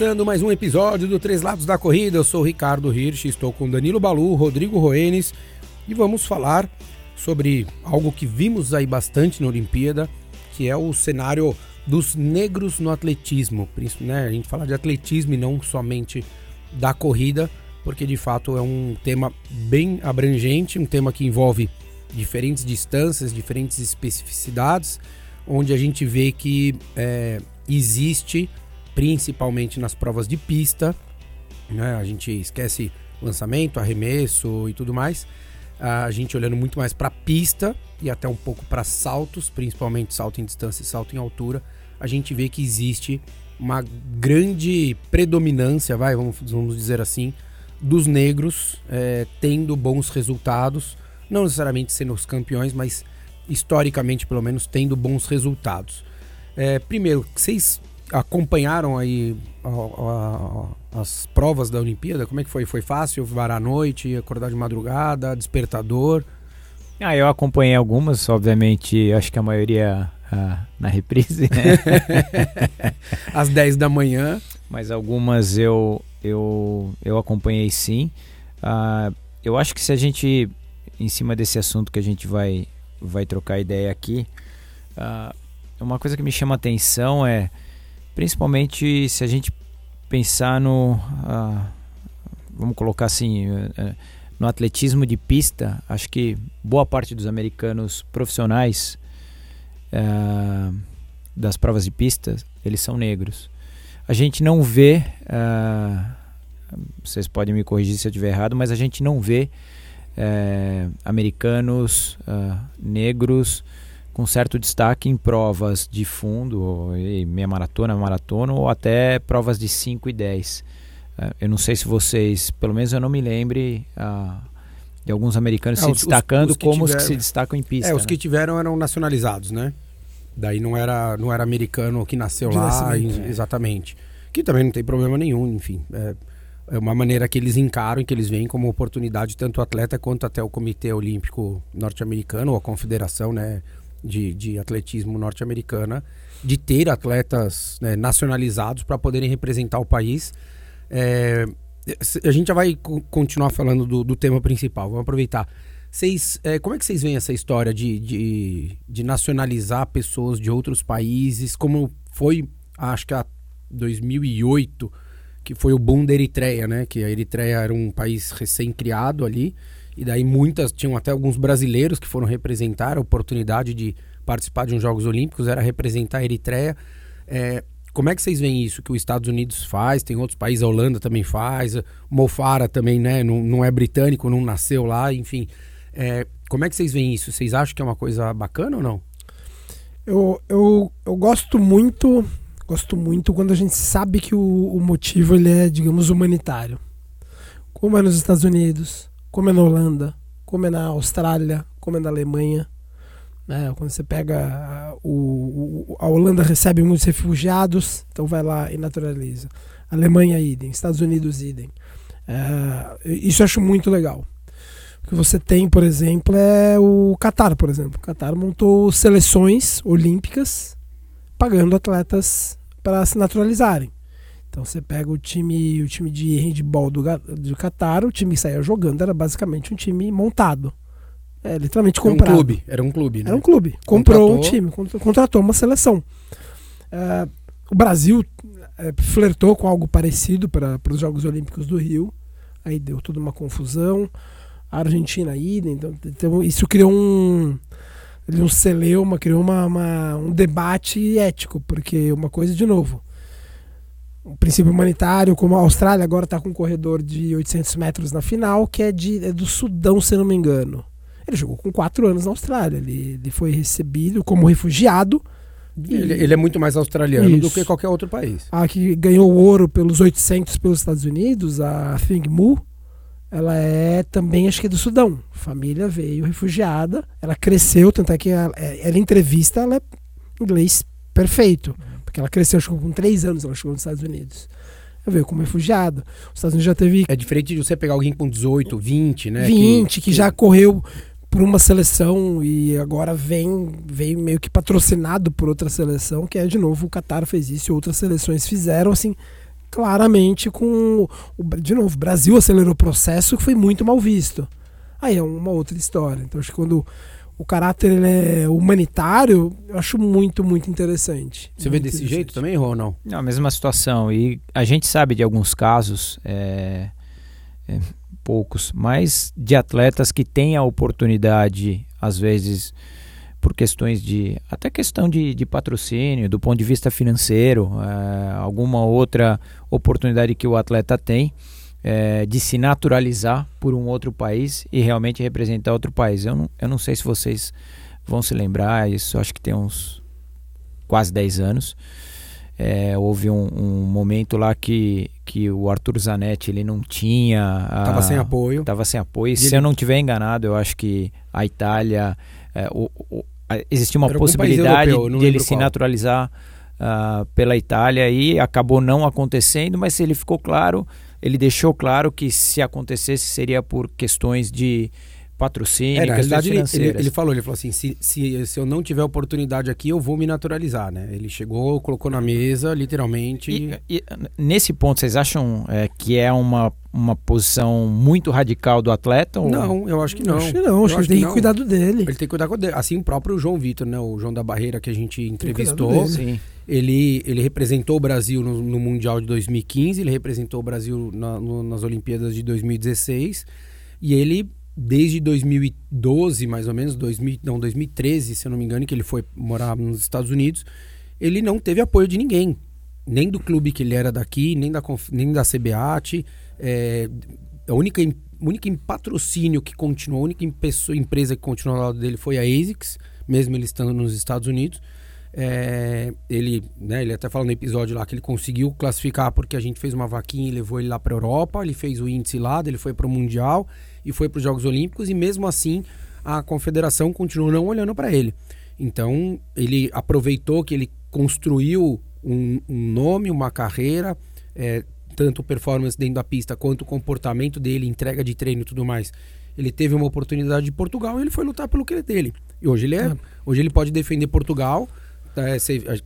Começando mais um episódio do Três Lados da Corrida, eu sou Ricardo Hirsch, estou com Danilo Balu, Rodrigo Roenes e vamos falar sobre algo que vimos aí bastante na Olimpíada, que é o cenário dos negros no atletismo. Né? A gente fala de atletismo e não somente da corrida, porque de fato é um tema bem abrangente, um tema que envolve diferentes distâncias, diferentes especificidades, onde a gente vê que é, existe principalmente nas provas de pista. Né? A gente esquece lançamento, arremesso e tudo mais. A gente olhando muito mais para pista e até um pouco para saltos, principalmente salto em distância e salto em altura, a gente vê que existe uma grande predominância, vai, vamos, vamos dizer assim, dos negros é, tendo bons resultados, não necessariamente sendo os campeões, mas historicamente, pelo menos, tendo bons resultados. É, primeiro, vocês acompanharam aí a, a, as provas da Olimpíada? Como é que foi? Foi fácil varar a noite, acordar de madrugada, despertador? Ah, eu acompanhei algumas, obviamente, acho que a maioria ah, na reprise. Né? Às 10 da manhã. Mas algumas eu, eu, eu acompanhei sim. Ah, eu acho que se a gente, em cima desse assunto que a gente vai, vai trocar ideia aqui, ah, uma coisa que me chama atenção é Principalmente se a gente pensar no. Uh, vamos colocar assim. Uh, no atletismo de pista, acho que boa parte dos americanos profissionais uh, das provas de pista, eles são negros. A gente não vê, vocês podem me corrigir se eu estiver errado, mas a gente não vê americanos negros com certo destaque em provas de fundo, meia maratona, maratona, ou até provas de 5 e 10. É, eu não sei se vocês, pelo menos eu não me lembre uh, de alguns americanos é, se os, destacando os, os como tiveram, os que se destacam em pista. É, os né? que tiveram eram nacionalizados, né? Daí não era, não era americano que nasceu de lá, é. exatamente. Que também não tem problema nenhum, enfim. É, é uma maneira que eles encaram e que eles veem como oportunidade, tanto o atleta quanto até o Comitê Olímpico Norte-Americano, ou a Confederação, né? de, de atletismo norte-americana de ter atletas né, nacionalizados para poderem representar o país. É, a gente já vai continuar falando do, do tema principal, vamos aproveitar. Vocês, é, como é que vocês veem essa história de, de, de, nacionalizar pessoas de outros países? Como foi, acho que a 2008, que foi o boom da Eritreia, né? Que a Eritreia era um país recém-criado ali. E daí muitas, tinham até alguns brasileiros que foram representar a oportunidade de participar de uns Jogos Olímpicos, era representar a Eritreia. É, como é que vocês veem isso que os Estados Unidos faz? Tem outros países, a Holanda também faz, Mofara também, né? Não, não é britânico, não nasceu lá, enfim. É, como é que vocês veem isso? Vocês acham que é uma coisa bacana ou não? Eu, eu, eu gosto muito, gosto muito quando a gente sabe que o, o motivo ele é, digamos, humanitário. Como é nos Estados Unidos, como é na Holanda, como é na Austrália, como é na Alemanha. Né? Quando você pega o, o, a Holanda recebe muitos refugiados, então vai lá e naturaliza. Alemanha idem, Estados Unidos idem. É, isso eu acho muito legal. O que você tem, por exemplo, é o Qatar, por exemplo. O Qatar montou seleções olímpicas pagando atletas para se naturalizarem. Então você pega o time, o time de handball do, do Qatar, o time que saía jogando era basicamente um time montado. É, literalmente comprado. Era um clube, era um clube, né? Era um clube. Comprou contratou... um time, contratou uma seleção. É, o Brasil é, flertou com algo parecido para os Jogos Olímpicos do Rio. Aí deu toda uma confusão. A Argentina idem. Então, então, isso criou um, um celeuma, criou uma, uma, um debate ético, porque uma coisa, de novo, um princípio humanitário, como a Austrália agora está com um corredor de 800 metros na final, que é, de, é do Sudão, se não me engano. Ele jogou com quatro anos na Austrália. Ele, ele foi recebido como refugiado. Ele, ele, é muito mais australiano Isso. do que qualquer outro país. A que ganhou ouro pelos 800 pelos Estados Unidos, a Thing Mu, ela é também, acho que é do Sudão. Família veio refugiada, ela cresceu, tanto é que ela, é, ela entrevista, ela é inglês perfeito. Porque ela cresceu, acho que com três anos ela chegou nos Estados Unidos. veio como refugiado. Os Estados Unidos já teve. É diferente de você pegar alguém com 18, 20, né? 20, que, que já correu por uma seleção e agora vem, vem meio que patrocinado por outra seleção, que é de novo o Qatar fez isso e outras seleções fizeram, assim, claramente com. O, de novo, o Brasil acelerou o processo que foi muito mal visto. Aí é uma outra história. Então acho que quando o caráter ele é humanitário, eu acho muito, muito interessante. Você muito vê desse jeito também, Rô, não? Não, a mesma situação. E a gente sabe de alguns casos, é, é, poucos, mas de atletas que têm a oportunidade, às vezes, por questões de. até questão de, de patrocínio, do ponto de vista financeiro, é, alguma outra oportunidade que o atleta tem é, de se naturalizar por um outro país e realmente representar outro país. Eu não, eu não sei se vocês vão se lembrar, isso acho que tem uns quase 10 anos. É, houve um, um, momento lá que, que o Arthur Zanetti ele não tinha. Estava sem apoio. Estava sem apoio. E se ele... eu não tiver enganado, eu acho que a Itália. É, o, o, existia uma possibilidade europeu, de ele se naturalizar uh, pela Itália e acabou não acontecendo, mas ele ficou claro ele deixou claro que se acontecesse seria por questões de patrocínio, é, na realidade, ele, ele, ele, falou, ele falou assim, se, se, se eu não tiver oportunidade aqui, eu vou me naturalizar, né? Ele chegou, colocou na mesa, literalmente... E, e nesse ponto, vocês acham é, que é uma, uma posição muito radical do atleta? Ou... Não, eu acho que não. Acho que não, acho que ele tem que, que cuidar dele. Ele tem que cuidar dele. Assim, o próprio João Vitor, né? O João da Barreira que a gente entrevistou. Sim. Ele, ele representou o Brasil no, no, Mundial de 2015, ele representou o Brasil na, no, nas Olimpíadas de 2016 e ele desde 2012, mais ou menos, 2000, não, 2013, se eu não me engano, que ele foi morar nos Estados Unidos, ele não teve apoio de ninguém, nem do clube que ele era daqui, nem da nem da CBAT, é, a única única patrocínio que continuou, a única empresa que continuou ao lado dele foi a ASICS, mesmo ele estando nos Estados Unidos. É, ele, né, ele até fala no episódio lá que ele conseguiu classificar porque a gente fez uma vaquinha e levou ele lá para Europa, ele fez o índice lá, ele foi para o Mundial e foi para os Jogos Olímpicos e mesmo assim a confederação continuou não olhando para ele. Então ele aproveitou que ele construiu um, um nome, uma carreira, é, tanto performance dentro da pista quanto o comportamento dele, entrega de treino e tudo mais. Ele teve uma oportunidade de Portugal e ele foi lutar pelo que é dele. E hoje ele é, é. hoje ele pode defender Portugal é,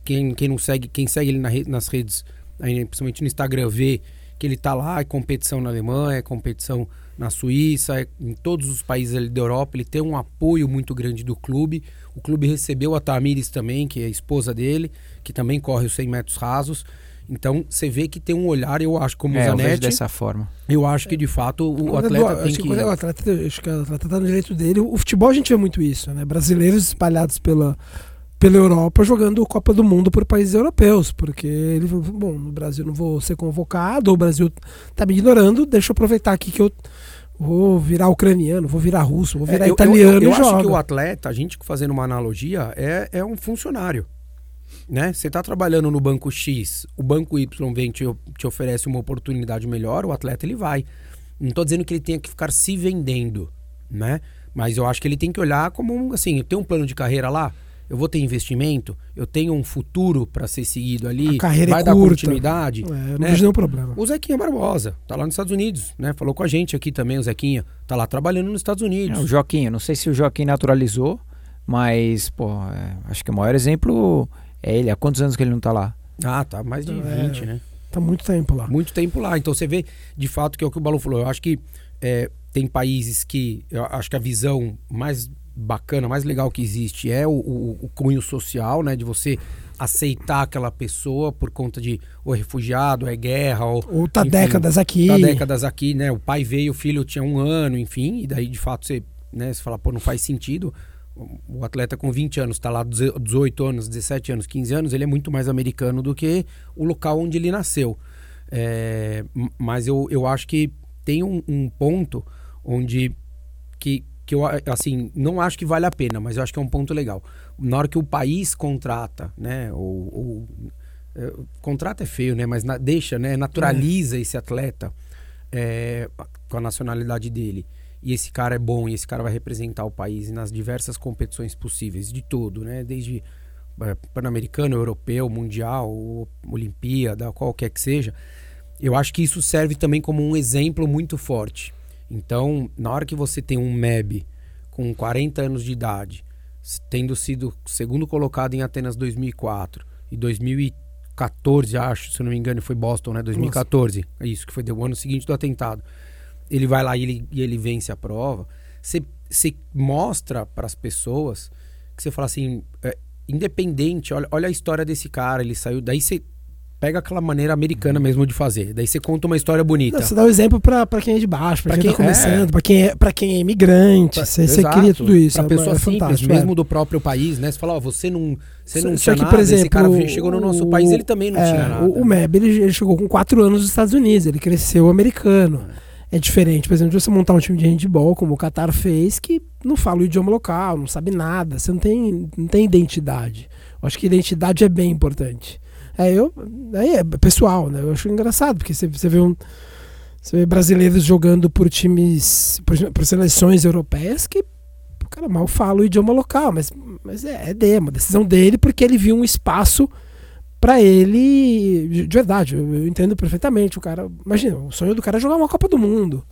quem, quem não segue, quem segue ele na, nas redes, aí, principalmente no Instagram, vê que ele está lá, é competição na Alemanha, é competição na Suíça, é, em todos os países ali da Europa, ele tem um apoio muito grande do clube. O clube recebeu a Tamires também, que é a esposa dele, que também corre os 100 metros rasos. Então você vê que tem um olhar, eu acho, como é, o Zanetti. Eu dessa forma. Eu acho que de fato o atleta tem que. que... O atleta, acho que o atleta tá no direito dele. O futebol a gente vê muito isso, né? Brasileiros espalhados pela, pela Europa jogando Copa do Mundo por países europeus, porque ele bom, no Brasil não vou ser convocado, o Brasil tá me ignorando, deixa eu aproveitar aqui que eu vou virar ucraniano, vou virar russo, vou virar é, italiano. Eu, eu, eu, acho que o atleta, a gente fazendo uma analogia, é, é um funcionário. Né? Você está trabalhando no banco X, o banco Y vem te, te oferece uma oportunidade melhor, o atleta ele vai. Não estou dizendo que ele tenha que ficar se vendendo, né? Mas eu acho que ele tem que olhar como assim, tem um plano de carreira lá, eu vou ter investimento, eu tenho um futuro para ser seguido ali, a carreira vai é dar continuidade. É, não né? vejo nenhum problema. O Zequinha Barbosa, tá lá nos Estados Unidos, né? Falou com a gente aqui também, o Zequinha, tá lá trabalhando nos Estados Unidos. É, o Joaquim, não sei se o Joaquim naturalizou, mas, pô, é, acho que o maior exemplo é ele. Há quantos anos que ele não tá lá? Ah, tá mais de é, 20, né? Tá muito tempo lá. Muito tempo lá. Então você vê, de fato, que é o que o Balu falou. Eu acho que é, tem países que. Eu acho que a visão mais bacana, mais legal que existe é o, o, o, cunho social, né? De você aceitar aquela pessoa por conta de ou é refugiado, ou é guerra, ou, ou tá enfim, décadas aqui. Tá décadas aqui, né? O pai veio, o filho tinha um ano, enfim, e daí de fato você, né, você fala, pô, não faz sentido. O atleta com 20 anos, está lá 18 anos, 17 anos, 15 anos, ele é muito mais americano do que o local onde ele nasceu. É, mas eu, eu acho que tem um, um ponto onde que que eu assim não acho que vale a pena, mas eu acho que é um ponto legal. Na hora que o país contrata, né, ou, ou é, contrata é feio, né, mas na, deixa, né, naturaliza é. esse atleta é, com a nacionalidade dele. E esse cara é bom e esse cara vai representar o país nas diversas competições possíveis, de tudo, né, desde é, pan-americano, europeu, mundial, Olimpíada, qualquer que seja. eu acho que isso serve também como um exemplo muito forte. Então, na hora que você tem um MEB com 40 anos de idade, tendo sido segundo colocado em Atenas 2004 e 2014, acho, se não me engano, foi Boston, né? 2014. Nossa. Isso, que foi o ano seguinte do atentado. Ele vai lá e ele, e ele vence a prova. Você mostra para as pessoas que você fala assim, é, independente, olha, olha a história desse cara, ele saiu. Daí você pega aquela maneira americana mesmo de fazer. Daí você conta uma história bonita. Você dá um exemplo pra, pra quem é de baixo, pra, pra quem, quem tá começando, é... pra, quem é, pra quem é imigrante. Você, você cria tudo isso. Pra é, pessoa é simples, mesmo é. do próprio país, né? Você fala, ó, você não, você não tinha que, nada, por exemplo, esse cara chegou no nosso o, país, ele também não é, tinha nada. O, o Meb, ele, ele, chegou com 4 anos nos Estados Unidos, ele cresceu americano. É diferente, por exemplo, de você montar um time de handball, como o Qatar fez, que não fala o idioma local, não sabe nada, você não tem, não tem identidade. Eu acho que identidade é bem importante. É, eu, aí é pessoal, né? Eu acho engraçado, porque você, você vê um. Você vê brasileiros jogando por times, por, por seleções europeias que o cara mal fala o idioma local, mas, mas é, é dele, é decisão dele, porque ele viu um espaço para ele de, de verdade. Eu, eu, entendo perfeitamente. O cara, imagina, o sonho do cara é jogar uma Copa do Mundo.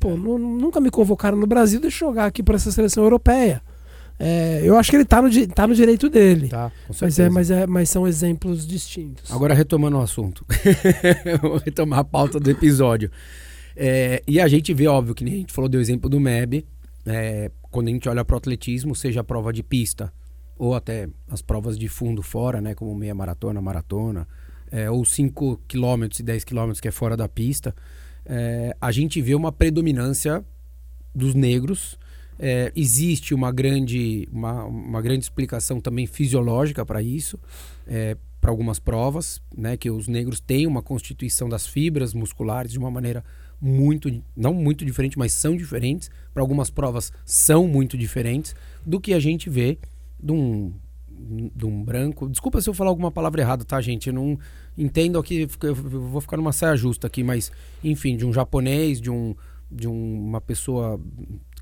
Pô, nunca me convocaram no Brasil, deixa eu jogar aqui para essa seleção europeia. É, eu acho que ele está no, tá no direito dele. Tá, mas, é, mas, é, mas são exemplos distintos. Agora, retomando o assunto. Vou retomar a pauta do episódio. É, e a gente vê, óbvio, que nem a gente falou do exemplo do MEB. É, quando a gente olha para o atletismo, seja a prova de pista ou até as provas de fundo fora, né, como meia maratona, maratona, é, ou 5 km e 10 km que é fora da pista, é, a gente vê uma predominância dos negros é, existe uma grande, uma, uma grande explicação também fisiológica para isso, é, para algumas provas, né, que os negros têm uma constituição das fibras musculares de uma maneira muito, não muito diferente, mas são diferentes. Para algumas provas são muito diferentes do que a gente vê de um, de um branco. Desculpa se eu falar alguma palavra errada, tá, gente? Eu não entendo aqui, eu vou ficar numa saia justa aqui, mas enfim, de um japonês, de um de um, uma pessoa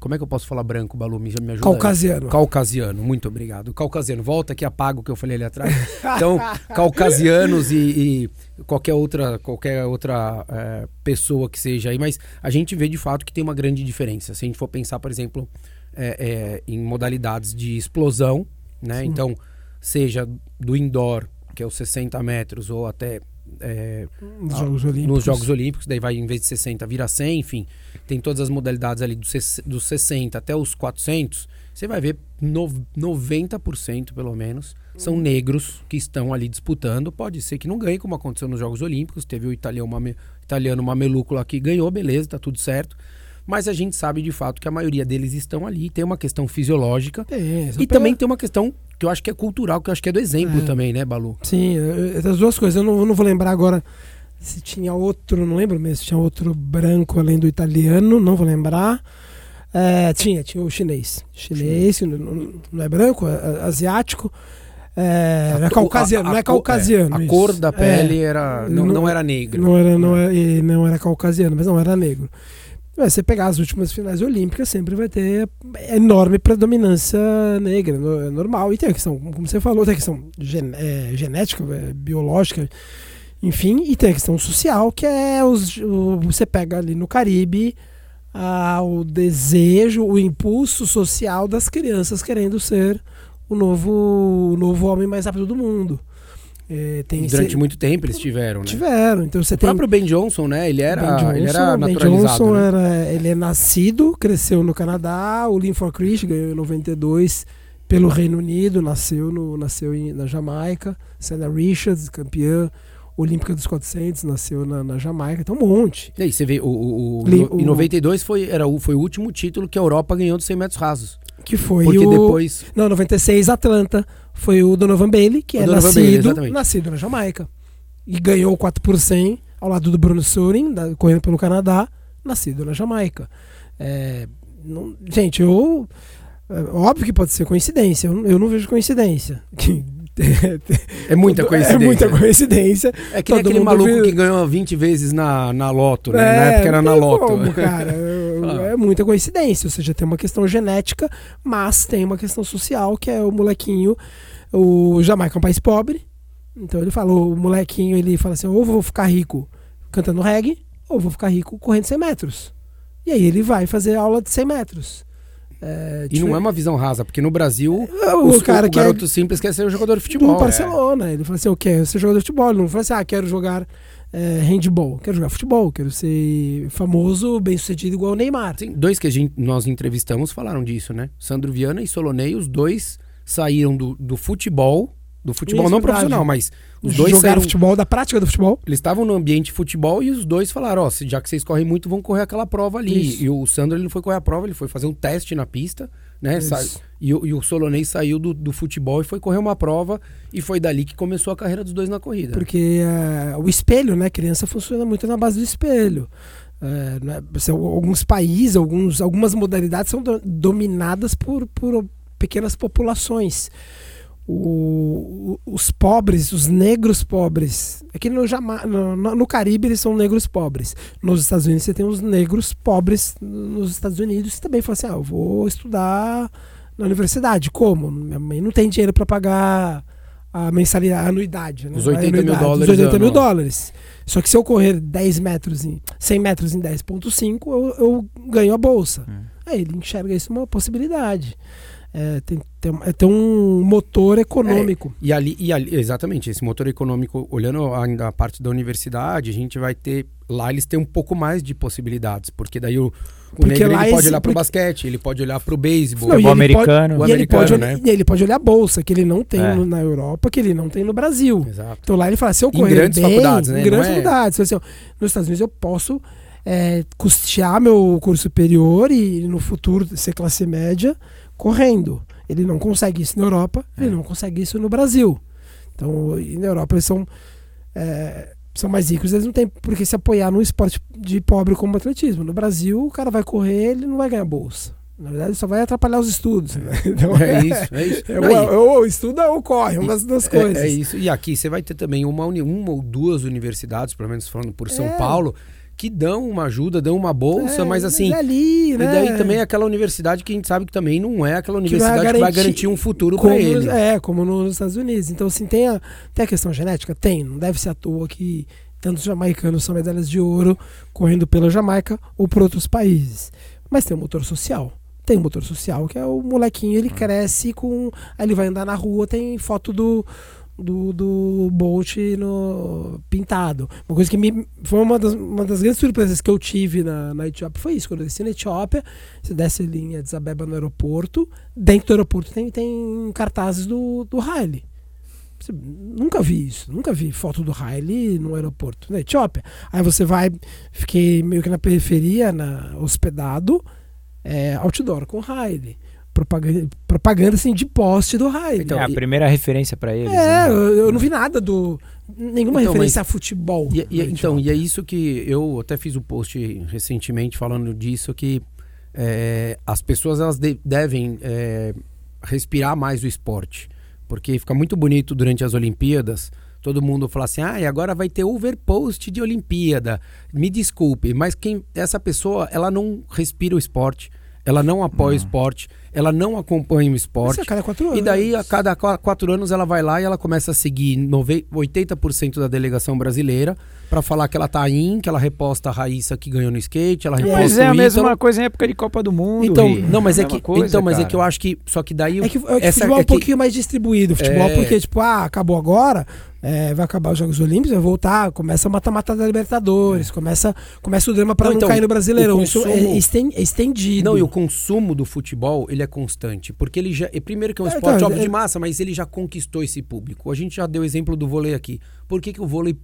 como é que eu posso falar branco, Balu? Me, me ajuda Caucasiano. Aí. Caucasiano, muito obrigado. Caucasiano, volta aqui, apaga o que eu falei ali atrás. Então, caucasianos e, e, qualquer outra, qualquer outra é, pessoa que seja aí, mas a gente vê de fato que tem uma grande diferença. Se a gente for pensar, por exemplo, é, é, em modalidades de explosão, né? Sim. Então, seja do indoor, que é os 60 metros, ou até é, nos, Jogos Olímpicos. nos Jogos Olímpicos, daí vai em vez de 60 vira 100, enfim, tem todas as modalidades ali dos, dos 60 até os 400, você vai ver no, 90% pelo menos são negros que estão ali disputando. Pode ser que não ganhe, como aconteceu nos Jogos Olímpicos, teve o italiano, mame, italiano Mameluco lá que ganhou, beleza, tá tudo certo. Mas a gente sabe de fato que a maioria deles estão ali. Tem uma questão fisiológica. É, e também tem uma questão que eu acho que é cultural, que eu acho que é do exemplo é. também, né, Balu? Sim, as duas coisas. Eu não, eu não, vou lembrar agora se tinha outro, não lembro mesmo, se tinha outro branco além do italiano, não vou lembrar. É, tinha, tinha o chinês. Chinês, não, não, é branco, é, é asiático. É, não é caucasiano, a, a, não é caucasiano. É, a cor da pele era, não, não, era negra. Não era, não, era, não era caucasiano, mas não era negro. Você pegar as últimas finais olímpicas, sempre vai ter enorme predominância negra, é normal. E tem a questão, como você falou, tem a questão gen é, genética, é, biológica, enfim, e tem a questão social, que é os, o, você pega ali no Caribe a, o desejo, o impulso social das crianças querendo ser o novo, o novo homem mais rápido do mundo. É, Durante esse... muito tempo eles tiveram, né? Tiveram. Então você o tem... próprio Ben Johnson, né? Ele era, Johnson, ele era naturalizado. Ben Johnson né? era, ele é nascido, cresceu no Canadá. O Lynn for Chris ganhou em 92 pelo Reino Unido, nasceu, no, nasceu em, na Jamaica. Senna Richards, campeã olímpica dos 400, nasceu na, na Jamaica. Então um monte. E aí você vê, o, o, o, em 92 foi, era o, foi o último título que a Europa ganhou dos 100 metros rasos. Que foi Porque o... depois... Não, 96 Atlanta foi o Donovan Bailey, que o é nascido, Bailey, nascido na Jamaica. E ganhou 4 por 100 ao lado do Bruno Surin, da, correndo pelo Canadá, nascido na Jamaica. É, não, gente, eu. É, óbvio que pode ser coincidência, eu, eu não vejo coincidência. É muita coincidência. É muita coincidência. É que aquele maluco viu... que ganhou 20 vezes na, na Loto, né? É, na época era na Loto. Como, cara. é muita coincidência. Ou seja, tem uma questão genética, mas tem uma questão social, que é o molequinho. O Jamaica é um país pobre. Então ele falou, o molequinho, ele fala assim: ou vou ficar rico cantando reggae ou vou ficar rico correndo 100 metros. E aí ele vai fazer aula de 100 metros. É, e não é uma visão rasa, porque no Brasil é, o, os, cara o garoto simples quer ser um jogador de futebol. No Barcelona, é. ele falou assim, eu quero ser jogador de futebol. Ele não falou assim, ah, quero jogar é, handball, quero jogar futebol, quero ser famoso, bem sucedido igual o Neymar. Sim, dois que a gente, nós entrevistamos falaram disso, né? Sandro Viana e Solonei, os dois saíram do, do futebol do futebol Isso, não verdade. profissional, mas os dois jogaram futebol, da prática do futebol. Eles estavam no ambiente de futebol e os dois falaram, ó, oh, já que vocês correm muito, vão correr aquela prova ali. Isso. E o Sandro ele não foi correr a prova, ele foi fazer um teste na pista, né? E, e, o Solonei saiu do, do, futebol e foi correr uma prova e foi dali que começou a carreira dos dois na corrida. Porque uh, o espelho, né? criança funciona muito na base do espelho. Uh, né? alguns países, alguns, algumas modalidades são do, dominadas por, por pequenas populações o, os pobres, os negros pobres. Aqui no, Jama, no, no, Caribe eles são negros pobres. Nos Estados Unidos você tem os negros pobres nos Estados Unidos. Você também fala assim: ah, eu vou estudar na universidade. Como? Minha mãe não tem dinheiro para pagar a mensalidade, a anuidade. Né? Os 80 anuidade, mil dólares. Os 80 mil dólares. Só que se eu correr 10 metros em 100 metros em 10,5, eu, eu ganho a bolsa. Hum. Aí ele enxerga isso uma possibilidade é, tem, tem, é, tem, um motor econômico. É, e, ali, e ali, exatamente, esse motor econômico, olhando ainda a parte da universidade, a gente vai ter. Lá eles têm um pouco mais de possibilidades, porque daí o, o porque negro ele pode olhar para o basquete, ele pode olhar para o beisebol, o americano. Pode, o americano, ele pode, né? E ele pode olhar a bolsa, que ele não tem é. no, na Europa, que ele não tem no Brasil. Exato. Então lá ele fala, se eu correr em grandes bem, faculdades, né? em grandes é faculdades, assim, nos Estados Unidos eu posso é, custear meu curso superior e no futuro ser classe média correndo. Ele não consegue isso na Europa, é. ele não consegue isso no Brasil. Então, na Europa eles são, é, são mais ricos, eles não têm por que se apoiar num esporte de pobre como o atletismo. No Brasil, o cara vai correr, ele não vai ganhar bolsa. Na verdade, só vai atrapalhar os estudos. Né? Então, é isso, é isso. É, ou, ou estuda ou corre, uma das duas coisas. É, é, isso. E aqui você vai ter também uma, uma ou duas universidades, pelo menos falando por São é. Paulo, que dão uma ajuda, dão uma bolsa, é, mas assim. Mas é ali, né? E daí também é aquela universidade que a gente sabe que também não é aquela universidade que vai garantir, que vai garantir um futuro para ele. É, como nos Estados Unidos. Então, assim, tem a, tem a questão genética? Tem. Não deve ser à toa que tantos jamaicanos são medalhas de ouro correndo pela Jamaica ou por outros países. Mas tem o um motor social. Tem um motor social, que é o molequinho, ele hum. cresce com. Aí ele vai andar na rua, tem foto do do, do Bolt no pintado. Uma coisa que me foi uma das, uma das grandes surpresas que eu tive na, na Etiópia foi isso. Quando eu desci na Etiópia, você desce ali em Addis Abeba no aeroporto, dentro do aeroporto tem, tem cartazes do, do Haile. Você, nunca vi isso, nunca vi foto do Haile no aeroporto, na Etiópia. Aí você vai, fiquei meio que na periferia, na, hospedado, é, outdoor com Haile propaganda, propaganda assim, de poste do raio. Então, é a primeira referência para eles. É, né? eu, eu, não vi nada do. Nenhuma então, referência mas, a futebol. E, e, então, e é isso que eu até fiz um post recentemente falando disso, que é, as pessoas elas de, devem é, respirar mais o esporte. Porque fica muito bonito durante as Olimpíadas todo mundo falar assim: ah, e agora vai ter overpost de Olimpíada. Me desculpe, mas quem essa pessoa ela não respira o esporte ela não apoia o esporte, ela não acompanha o esporte. Isso a cada quatro anos. E daí, a cada quatro anos, ela vai lá e ela começa a seguir 80% da delegação brasileira para falar que ela tá in, que ela reposta a Raíssa que ganhou no skate, ela reposta Mas é a mesma coisa em época de Copa do Mundo. Então, não, mas é, é que, coisa, então, mas é que eu acho que só que daí é que, é que essa, futebol é, é um pouquinho mais distribuído, futebol, é... porque tipo, ah, acabou agora, é, vai acabar os Jogos Olímpicos, vai voltar, começa a mata-mata da Libertadores, começa, começa o drama para não, não então, cair no Brasileirão. Consumo... Isso é estendido. Não, e o consumo do futebol, ele é constante, porque ele já, primeiro que é um esporte então, óbvio de massa, mas ele já conquistou esse público. A gente já deu exemplo do vôlei aqui. Por que, que o vôlei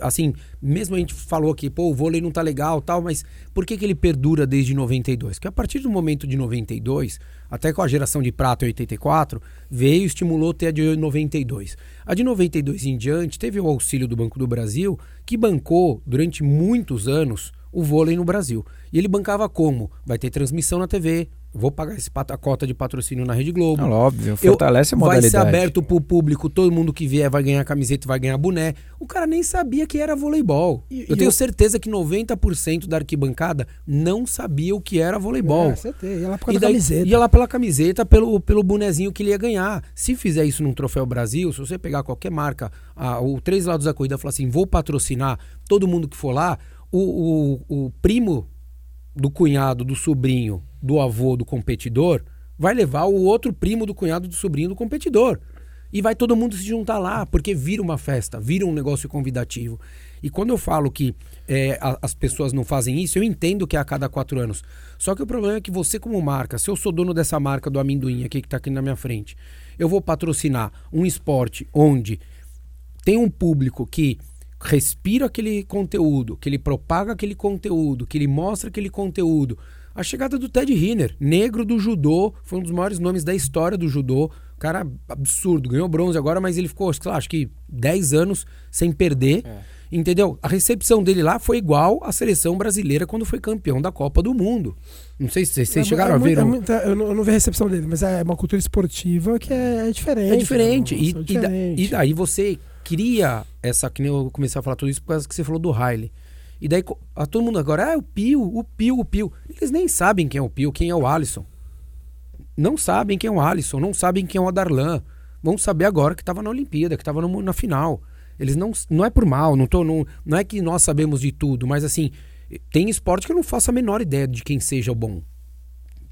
assim, mesmo a gente falou aqui, pô, o vôlei não tá legal tal, mas por que, que ele perdura desde 92? Porque a partir do momento de 92, até com a geração de prata em 84, veio e estimulou até a de 92. A de 92 em diante teve o auxílio do Banco do Brasil, que bancou durante muitos anos o vôlei no Brasil. E ele bancava como? Vai ter transmissão na TV, vou pagar esse pat- a cota de patrocínio na Rede Globo. Não, óbvio, Eu- fortalece a vai modalidade. ser aberto pro público, todo mundo que vier vai ganhar camiseta, vai ganhar boné. O cara nem sabia que era voleibol. E- eu e tenho eu- certeza que 90% da arquibancada não sabia o que era voleibol. É, tem. Ia lá por E daí, camiseta. ia lá pela camiseta, pelo, pelo bonezinho que ele ia ganhar. Se fizer isso num Troféu Brasil, se você pegar qualquer marca, ah, o Três Lados da Corrida e falar assim, vou patrocinar todo mundo que for lá, o, o, o primo do cunhado, do sobrinho, do avô do competidor, vai levar o outro primo do cunhado, do sobrinho do competidor. E vai todo mundo se juntar lá, porque vira uma festa, vira um negócio convidativo. E quando eu falo que é, a- as pessoas não fazem isso, eu entendo que é a cada quatro anos. Só que o problema é que você, como marca, se eu sou dono dessa marca do amendoim aqui que está aqui na minha frente, eu vou patrocinar um esporte onde tem um público que respira aquele conteúdo, que ele propaga aquele conteúdo, que ele mostra aquele conteúdo. A chegada do Ted Riner, negro do judô, foi um dos maiores nomes da história do judô. Cara absurdo, ganhou bronze agora, mas ele ficou, sei lá, acho que 10 anos sem perder. Entendeu? A recepção dele lá foi igual à seleção brasileira quando foi campeão da Copa do Mundo. Não sei se vocês, É, chegaram é a ver. é muita- eu, não, eu não vi a recepção dele, mas é uma cultura esportiva que é, é diferente. É diferente. né? E, É e da- diferente. e daí você cria essa. Que nem eu comecei a falar tudo isso por causa que você falou do Riley. E daí a todo mundo agora, ah, o Pio, o Pio, o Pio. Eles nem sabem quem é o Pio, quem é o Alisson. Não sabem quem é o Alisson, não sabem quem é o Adarlan. Vão saber agora que estava na Olimpíada, que estava na final. Eles não. Não é por mal, não, tô, não, não é que nós sabemos de tudo, mas assim, tem esporte que eu não faço a menor ideia de quem seja o bom.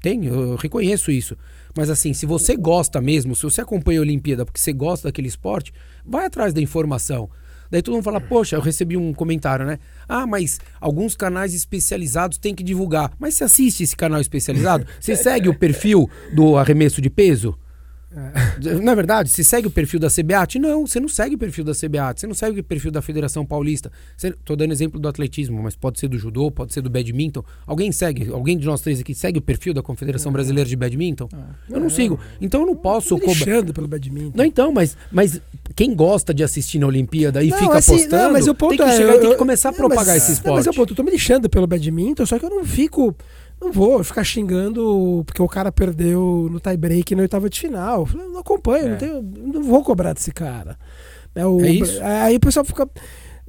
Tem, eu reconheço isso. Mas assim, se você gosta mesmo, se você acompanha a Olimpíada porque você gosta daquele esporte, vai atrás da informação. Daí todo mundo fala, poxa, eu recebi um comentário, né? Ah, mas alguns canais especializados têm que divulgar. Mas você assiste esse canal especializado? Você segue o perfil do arremesso de peso? Não é verdade? Você segue o perfil da CBAT? Não, você não segue o perfil da CBAT, você não segue o perfil da Federação Paulista. Tô dando exemplo do atletismo, mas pode ser do judô, pode ser do badminton. Alguém segue? Alguém de nós três aqui segue o perfil da Confederação Brasileira de Badminton? Eu não sigo. Então eu não posso cobrar. lixando pelo badminton. Não, então, mas, mas quem gosta de assistir na Olimpíada e Não, fica assim, postando, não, mas o ponto tem que é, chegar e eu- tem que eu- começar a não, propagar mas- esse Não, esporte. mas eu, ponto, eu tô me lixando pelo badminton, só que eu não fico. Não vou ficar xingando porque o cara perdeu no tie-break na oitava de final. Eu não acompanho, É. não, tenho, não vou cobrar desse cara. É, o- É isso? Aí o pessoal fica.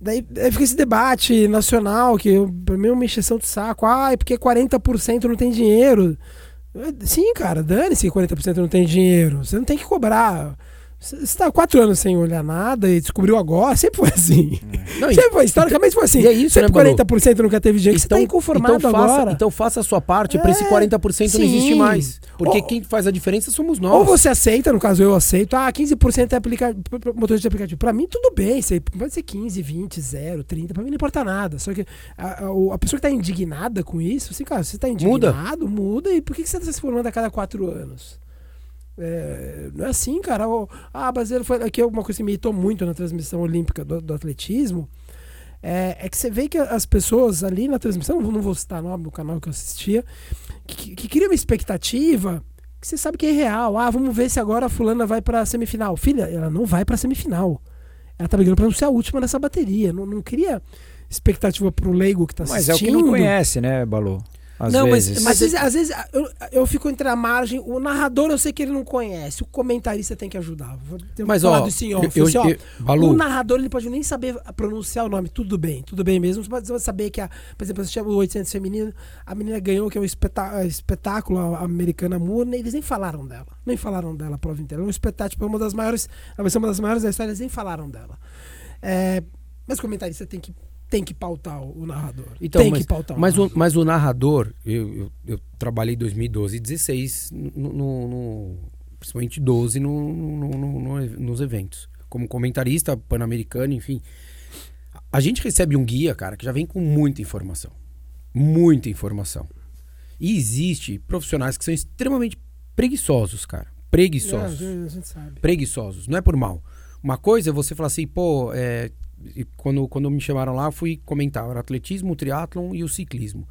Daí, fica esse debate nacional, que eu- pra mim é uma encheção de saco. Ah, é porque 40% não tem dinheiro. Sim, cara, dane-se que 40% não tem dinheiro. Você não tem que cobrar. Você está há quatro anos sem olhar nada e descobriu agora, sempre foi assim. Não, e- sempre foi, historicamente foi assim. e é isso, sempre né, Balu? 40% nunca teve dinheiro. você está inconformado então faça, agora. Então faça a sua parte para esse É, 40% não existe sim. mais. Porque Ou- quem faz a diferença somos nós. Ou você aceita, no caso eu aceito, ah, 15% é aplica... motorista de aplicativo. Pra mim, tudo bem. Você pode ser 15, 20, 0, 30, pra mim não importa nada. Só que a, a- a pessoa que tá indignada com isso, assim, cara, você tá Muda. indignado, muda. E por que que você tá se formando a cada quatro anos? É, não é assim, cara. O- Ah, brasileiro foi. Aqui é uma coisa que me irritou muito na transmissão olímpica do, do atletismo. É, é que você vê que as pessoas ali na transmissão, não vou citar nome do canal que eu assistia, que, que cria uma expectativa que você sabe que é real. Ah, vamos ver se agora a fulana vai pra semifinal. Filha, ela não vai pra semifinal. Ela tá brigando pra não ser a última nessa bateria. Não, não cria expectativa pro leigo que tá Mas é assistindo. o que não conhece, né, Balu? Às Não, mas- vezes. Mas às vezes, às vezes eu, eu fico entre a margem. O narrador eu sei que ele não conhece. O comentarista tem que ajudar. Ter Mas, ó, eu, eu, assim, ó, eu- Balu, o narrador ele pode nem saber pronunciar o nome, tudo bem, tudo bem mesmo. Você pode saber que, a, por exemplo, você chama o 800 feminino, a menina ganhou, que é um espetá- a espetáculo a americana Moore, eles nem falaram dela. Nem falaram dela a prova inteira. É um espetáculo, é uma das maiores, vai ser uma das maiores da história, eles nem falaram dela. É, mas o comentarista tem que, tem que pautar o, narrador. Então, tem mas, que pautar mas, o mas o narrador, eu, eu, eu trabalhei 2012 e 16, no, no- no- principalmente 12, no, no- no- no- nos eventos. Como comentarista pan-americano, enfim. A gente recebe um guia, cara, que já vem com muita informação. Muita informação. E existe profissionais que são extremamente preguiçosos, cara. Preguiçosos É, a gente sabe. preguiçosos, não é por mal. Uma coisa é você falar assim, pô, é, e quando, quando me chamaram lá, fui comentar, era atletismo, o triatlon e o ciclismo.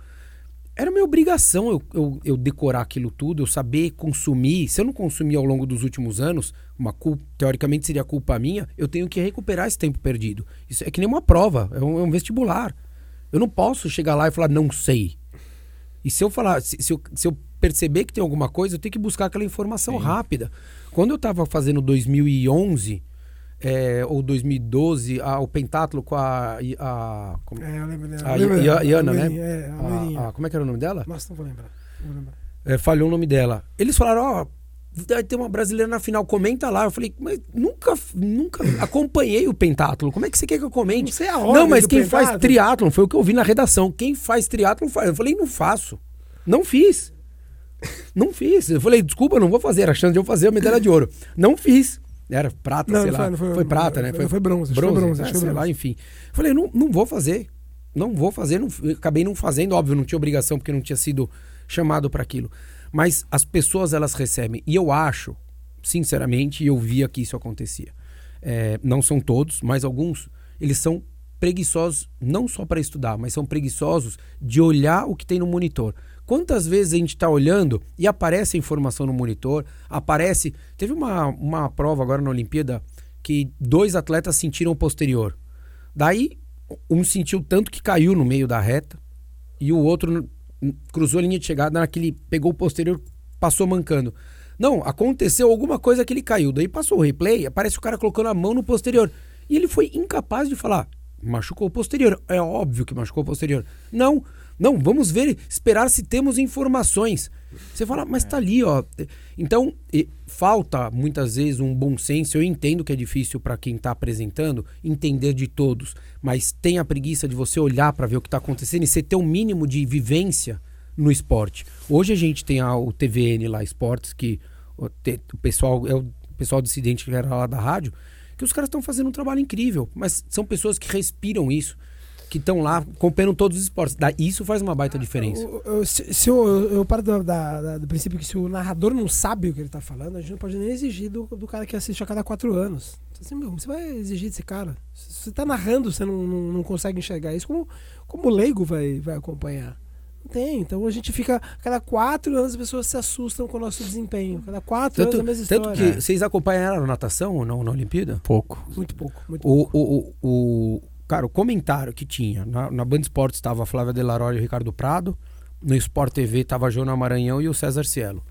Era minha obrigação eu, eu, eu decorar aquilo tudo, eu saber consumir. Se eu não consumir ao longo dos últimos anos, uma culpa, teoricamente seria culpa minha, eu tenho que recuperar esse tempo perdido. Isso é que nem uma prova, é um, é um vestibular. Eu não posso chegar lá e falar, não sei. E se eu falar, se, se eu, se eu perceber que tem alguma coisa, eu tenho que buscar aquela informação Sim. rápida. Quando eu tava fazendo 2011 é, ou 2012, a, o pentatlo com a. a, como- É, eu lembro dela. A lembro dela. Iana, A né? É, a a- a- como é que era o nome dela? Nossa, não vou lembrar. Não vou lembrar. É, falhou o nome dela. Eles falaram, ó, vai ter uma brasileira na final, comenta lá. Eu falei, mas nunca, nunca acompanhei o pentatlo. Como é que você quer que eu comente? Não sei a ordem Não, mas quem faz pentatlo. triatlon foi o que eu vi na redação. Quem faz triatlon faz. Eu falei, não faço. Não fiz. Não fiz. Eu falei, desculpa, não vou fazer. Era a chance de eu fazer a medalha de ouro. Não fiz. Era prata, Não, sei não lá. foi- Foi, não foi- prata, né? foi- foi bronze, que foi bronze, é, foi sei lá, bronze. enfim. Falei, não, não vou fazer. Não vou fazer. Não, acabei não fazendo, óbvio, não tinha obrigação porque não tinha sido chamado para aquilo. Mas as pessoas, elas recebem. E eu acho, sinceramente, e eu via que isso acontecia. É, não são todos, mas alguns, eles são preguiçosos não só para estudar, mas são preguiçosos de olhar o que tem no monitor. Quantas vezes a gente está olhando e aparece a informação no monitor, aparece. Teve uma, uma prova agora na Olimpíada que dois atletas sentiram o posterior. Daí, um sentiu tanto que caiu no meio da reta e o outro cruzou a linha de chegada naquele pegou o posterior, passou mancando. Não, aconteceu alguma coisa que ele caiu. Daí passou o replay, aparece o cara colocando a mão no posterior. E ele foi incapaz de falar, machucou o posterior. É óbvio que machucou o posterior. Não, não, vamos ver, esperar se temos informações. Você fala, mas tá ali, ó. Então, falta muitas vezes um bom senso. Eu entendo que é difícil para quem tá apresentando entender de todos, mas tem a preguiça de você olhar para ver o que tá acontecendo e você ter um mínimo de vivência no esporte. Hoje a gente tem a- o TVN lá, Esportes, que o, te- o pessoal é o pessoal dissidente que era lá da rádio, que os caras estão fazendo um trabalho incrível, mas são pessoas que respiram isso, que estão lá acompanhando todos os esportes. Da- Isso faz uma baita diferença. Eu, eu- se, se eu, eu, eu paro da- da- da- do princípio que se o narrador não sabe o que ele tá falando, a gente não pode nem exigir do, do cara que assiste a cada quatro anos. Assim, meu, você vai exigir desse cara. Se você tá narrando, você não, não, não consegue enxergar isso, como, como o leigo vai, vai acompanhar? Não tem. Então a gente fica. A cada quatro anos as pessoas se assustam com o nosso desempenho. Cada quatro Tanto, anos a mesma tanto história. que vocês acompanharam a natação ou não na Olimpíada? Pouco. Muito pouco. Muito O, pouco. o, o, o- cara, o comentário que tinha na, na Band Esportes estava a Flávia Delaroli e o Ricardo Prado. No Sport TV estava a Joana Maranhão e o César Cielo.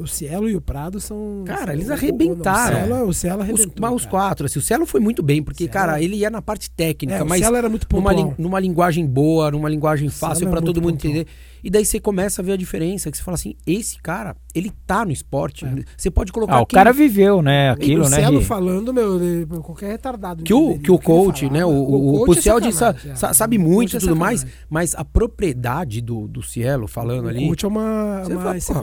O Cielo e o Prado são. Cara, eles o- o- arrebentaram. O Cielo, o Cielo Os, arrebentou. mas os quatro, assim, o Cielo foi muito bem, porque, Cielo- cara, ele ia na parte técnica, É, o mas Cielo era muito numa, pontual. lin- numa linguagem boa, numa linguagem fácil para todo mundo pontual. entender. E daí você começa a ver a diferença, que você fala assim, esse cara, ele tá no esporte. É. Você pode colocar Ah, o cara viveu, né? Aquilo, o né? Cielo Ri? falando, meu, qualquer retardado. que o, que o coach, né? O, o, o coach é é. sabe O muito e é tudo mais, mas a propriedade do, do Cielo falando O ali. coach é uma,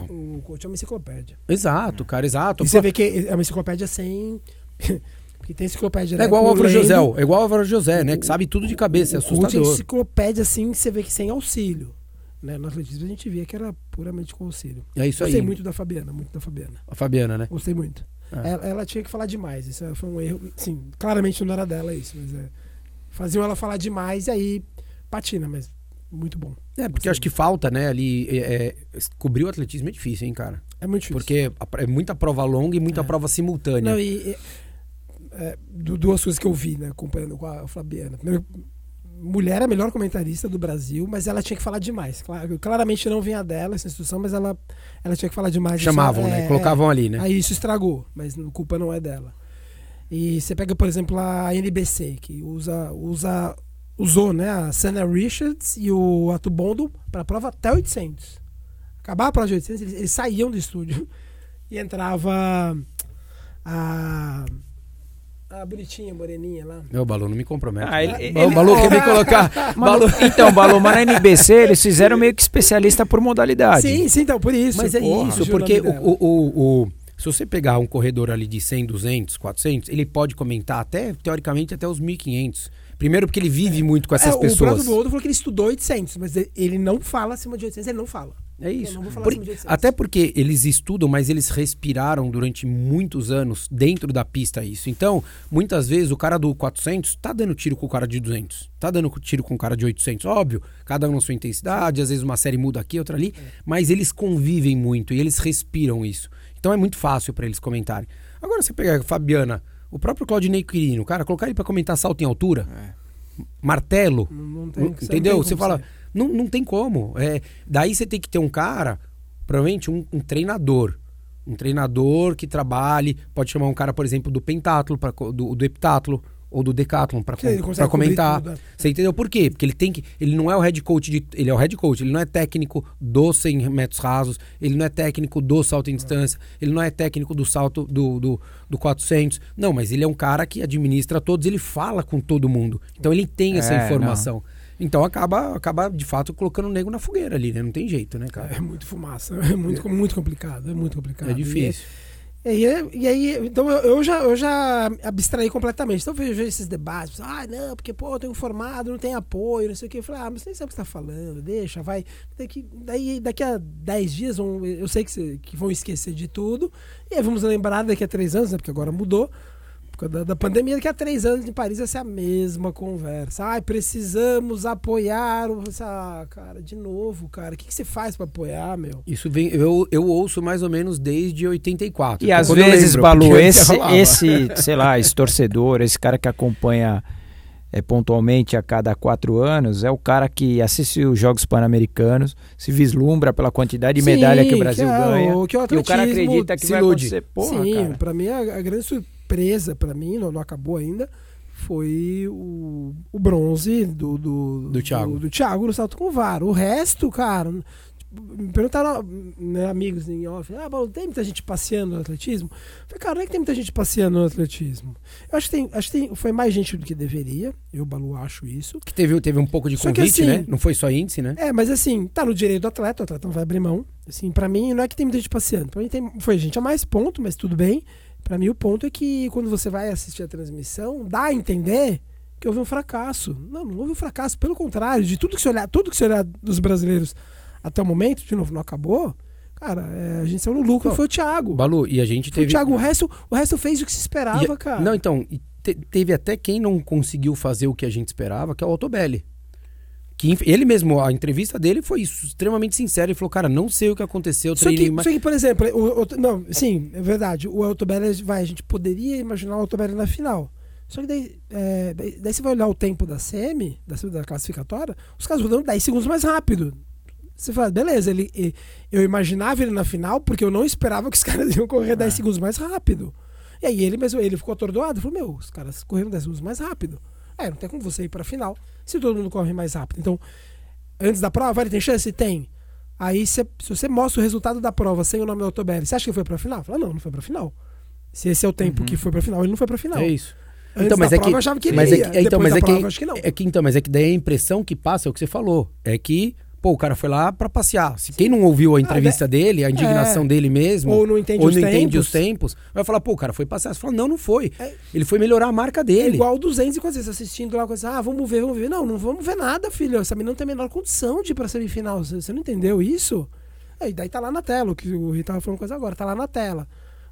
o coach é uma enciclopédia. Exato, cara, exato. E você vê que é uma enciclopédia sem. Porque tem enciclopédia. É né, igual o Álvaro. José, é igual o Álvaro José, né? Que sabe tudo de cabeça, é O coach assustador. enciclopédia assim, você vê que sem auxílio. Né? No atletismo a gente via que era puramente auxílio. É isso aí. Gostei muito da Fabiana, muito da Fabiana. A Fabiana, né? Gostei muito. É. Ela, ela tinha que falar demais. Isso foi um erro. Sim, claramente não era dela isso, mas é, faziam ela falar demais e aí patina, mas muito bom. É, porque eu acho que falta, né, ali. É, é, cobrir o atletismo é difícil, hein, cara? É muito difícil. Porque é muita prova longa e muita É. prova simultânea. Não, e, e, é, du- duas coisas que eu vi, né, acompanhando com a Fabiana. Primeiro, mulher é a melhor comentarista do Brasil, mas ela tinha que falar demais. Cla- Claramente não vinha dela essa instrução, mas ela, ela tinha que falar demais. Chamavam, Isso, né? é, Colocavam ali, né? Aí isso estragou, mas a culpa não é dela. E você pega, por exemplo, a NBC, que usa, usa usou né, a Sana Richards e o Atubondo para a prova até 800. Acabar a prova de 800, eles, eles saíam do estúdio e entrava a, a bonitinha, moreninha lá. Meu Balu não me compromete. Ah, ele- né? ele- o Balu quer me colocar. Balu... então, Balu, mas na NBC eles fizeram meio que especialista por modalidade. Sim, sim, então, por isso. Mas é Porra, isso, o porque o, o, o, o- se você pegar um corredor ali de 100, 200, 400, ele pode comentar até, teoricamente, até os 1500. Primeiro porque ele vive muito com essas é, pessoas. O Boldo falou que ele estudou 800, mas ele não fala acima de 800, ele não fala. É isso. Por- 800. até porque eles estudam, mas eles respiraram durante muitos anos dentro da pista isso. Então, muitas vezes o cara do 400 tá dando tiro com o cara de 200, tá dando tiro com o cara de 800, óbvio, cada um na sua intensidade, às vezes uma série muda aqui, outra ali, mas eles convivem muito e eles respiram isso. Então é muito fácil para eles comentarem. Agora você pegar a Fabiana, o próprio Claudinei Quirino, cara, colocar ele para comentar salto em altura, martelo. Não, não tem, entendeu? Você fala, ser. Não, não tem como. É, daí você tem que ter um cara, provavelmente um, um treinador. Um treinador que trabalhe, pode chamar um cara, por exemplo, do pentatlo, pra, do, do heptatlo ou do decathlon para consegue comentar. tudo, né? Você entendeu por quê? Porque ele tem que. Ele não é o head coach de. Ele é o head coach, ele não é técnico dos 100 metros rasos, ele não é técnico do salto em distância, ele não é técnico do salto do, do, do 400. Não, mas ele é um cara que administra todos, ele fala com todo mundo. Então ele tem essa É, informação. Então acaba, acaba, de fato, colocando o nego na fogueira ali, né? Não tem jeito, né, cara? É muito fumaça, é muito, muito complicado, é muito complicado. É difícil. E, e, e aí, então eu, eu já, eu já abstraí completamente. Então eu vejo esses debates, ah, não, porque pô, eu tenho formado, não tem apoio, não sei o que. Eu falei, ah, mas você nem sabe o que você tá falando, deixa, vai. Daqui, daí, daqui a 10 dias, vão- eu sei que, você- que vão esquecer de tudo. E aí vamos lembrar daqui a 3 anos, né? Porque agora mudou. Causa da, da pandemia, daqui a três anos em Paris vai ser a mesma conversa. Ai, precisamos apoiar. o- Ah, cara, de novo, cara. O que, que você faz pra apoiar, meu? Isso vem. Eu, eu ouço mais ou menos desde 84. E que é às vezes, lembro, Balu, esse, esse, sei lá, esse torcedor, esse cara que acompanha é, pontualmente a cada quatro anos, é o cara que assiste os Jogos Pan-Americanos, se vislumbra pela quantidade de Sim, medalha que o Brasil que é ganha. o- que o e o cara acredita que se vai ilude. acontecer. Porra, Sim, cara. pra mim a, a grande surpresa, pra mim, não, não acabou ainda, foi o, o bronze do, do, Do Thiago. Do, do Thiago no salto com vara. O resto, cara, tipo, me perguntaram, né, amigos em off, ah, Paulo, tem muita gente passeando no atletismo? Eu falei, cara, não é que tem muita gente passeando no atletismo. Eu acho que tem, acho que tem, foi mais gente do que deveria, eu, Balu, acho isso. Que teve, teve um pouco de Só convite, assim- né? Não foi só índice, né? É, mas assim, tá no direito do atleta, o atleta não vai abrir mão. Assim, para mim, não é que tem muita gente passeando. Pra mim tem, foi gente a mais ponto, mas tudo bem. Pra mim, o ponto é que quando você vai assistir a transmissão, dá a entender que houve um fracasso. Não, não houve um fracasso. Pelo contrário, de tudo que você olhar, tudo que você olhar dos brasileiros até o momento, de novo, não acabou. Cara, é, a gente saiu no lucro, Não, foi o Thiago. Balu, e a gente Foi o teve. Thiago, o resto, o resto fez o que se esperava, E- cara. Não, então, te- teve até quem não conseguiu fazer o que a gente esperava, que é o Altobelli. Que ele mesmo, a entrevista dele foi isso, extremamente sincero. Ele falou, cara, não sei o que aconteceu, Só que, mais. só que, por exemplo, o, o- não, sim, é verdade. O Altobelli, vai, a gente poderia imaginar o Altobelli na final. Só que daí, é, daí, daí você vai olhar o tempo da semi, da, da classificatória, os caras rodando 10 segundos mais rápido. Você fala, beleza, ele, e- eu imaginava ele na final porque eu não esperava que os caras iam correr 10 segundos mais rápido. E aí ele mesmo, ele ficou atordoado, falou, meu, os caras correram 10 segundos mais rápido. É, não tem como você ir pra final se todo mundo corre mais rápido. Então, antes da prova, ele tem chance? Tem. Aí, cê- se você mostra o resultado da prova sem o nome do Autobelli, você acha que foi pra final? Fala, não, não foi pra final. Se esse é o tempo que foi pra final, ele não foi pra final. É isso. Antes Então, mas é prova que- eu achava que ele mas é que- então, mas é que- prova. É que então, mas é que daí a impressão que passa é o que você falou. É que, pô, o cara foi lá pra passear. Se quem não ouviu a entrevista dele, a indignação É. dele mesmo, Ou não entende ou os não entende tempos. os tempos, vai falar, pô, o cara foi passear. Você fala, não, não foi. É. Ele foi melhorar a marca É dele. igual 200 e quantas vezes assistindo lá, coisa, ah, vamos ver, vamos ver. Não, não vamos ver nada, filho. Essa menina não tem a menor condição de ir pra semifinal. Você, você não entendeu isso? Aí daí tá lá na tela, o que o Rita tava falando coisa agora, tá lá na tela.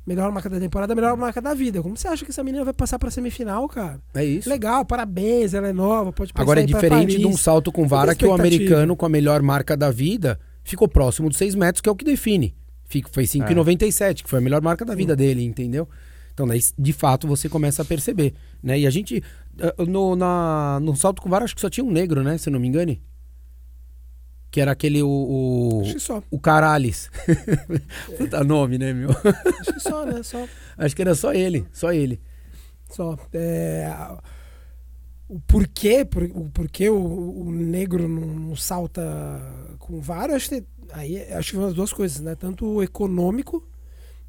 Melhor marca da temporada, melhor marca da vida. Como você acha que essa menina vai passar pra semifinal, cara? É isso. Legal, parabéns, ela é nova, pode pensar Agora é diferente de um salto com vara que o americano com a melhor marca da vida ficou próximo dos 6 metros, que é o que define. Fica- Foi 5,97, que foi a melhor marca da vida dele, entendeu? Então, daí, de fato, você começa a perceber. Né? E a gente, eh, no, na, no salto com vara, acho que só tinha um negro, né? Se eu não me engane. Que era aquele, o, o, só. o Caralis. Puta nome, né, meu? Acho que só, né? Só. Acho que era só ele, só ele. Só. É, o porquê, por, o porquê o, o negro não, não salta com vara, acho que, aí, acho que são as duas coisas, né? Tanto o econômico,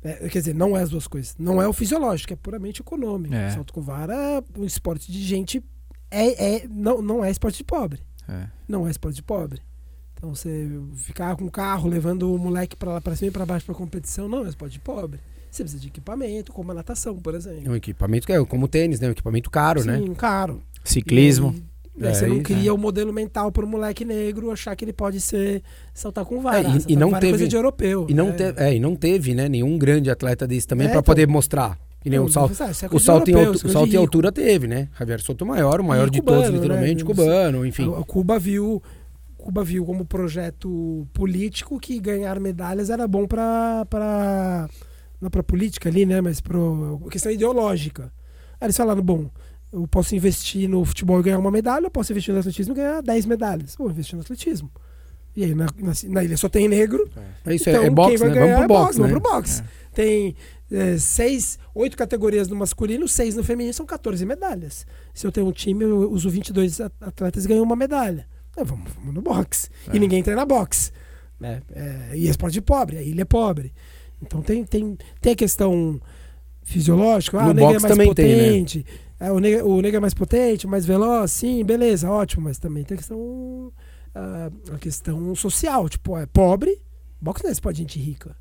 é, quer dizer, não é as duas coisas. Não é o fisiológico, é puramente econômico. É. Salto com vara é um esporte de gente. É, é, não, não é esporte de pobre. É. Não é esporte de pobre. Então você ficar com o carro levando o moleque pra lá pra cima e pra baixo pra competição, não é esporte de pobre. Você precisa de equipamento, como a natação, por exemplo. É um equipamento que é como o tênis, né? Um equipamento caro, né? Sim, caro. Ciclismo. E É, você não cria o modelo mental para o moleque negro achar que ele pode ser saltar com vara. É, e- e não vara é coisa teve- de europeu. E não, é. teve, é, e não teve, né, nenhum grande atleta desse também É, pra então. poder mostrar. Que nem o salto, é o coisa salto, em, europeu, é o coisa salto em altura teve, né? Javier Sotomayor, o maior E de cubano, todos, literalmente, né? cubano, enfim. A- a Cuba viu Cuba viu como projeto político que ganhar medalhas era bom para para não para política ali, né, mas para questão ideológica. Aí eles falaram, bom, Eu posso investir no futebol e ganhar uma medalha, eu posso investir no atletismo e ganhar 10 medalhas. Vou investir no atletismo. E aí na, na, na ilha só tem negro. É isso, então é, é boxe, quem vai né? ganhar Vamos pro é boxe, né? Vamos pro boxe. Tem é, seis, oito categorias no masculino, seis no feminino, são 14 medalhas. Se eu tenho um time, eu uso 22 at- atletas e ganho uma medalha. Então, vamos, vamos no boxe. É. E ninguém treina boxe. Né? É, e é esporte pobre, a ilha é pobre. Então tem, tem, tem a questão fisiológica, ah, o negro é mais também tem, né? potente. é, o, negro, o negro é mais potente, mais veloz, sim, beleza, ótimo, mas também tem a questão, ah, a questão social, tipo, é pobre, boxe não é esporte de gente rica.